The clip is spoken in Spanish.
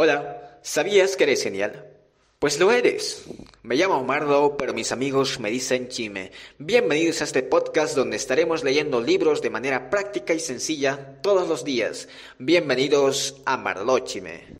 Hola, ¿sabías que eres genial? Pues lo eres. Me llamo Marlo, pero mis amigos me dicen Chime. Bienvenidos a este podcast donde estaremos leyendo libros de manera práctica y sencilla todos los días. Bienvenidos a Marlo Chime.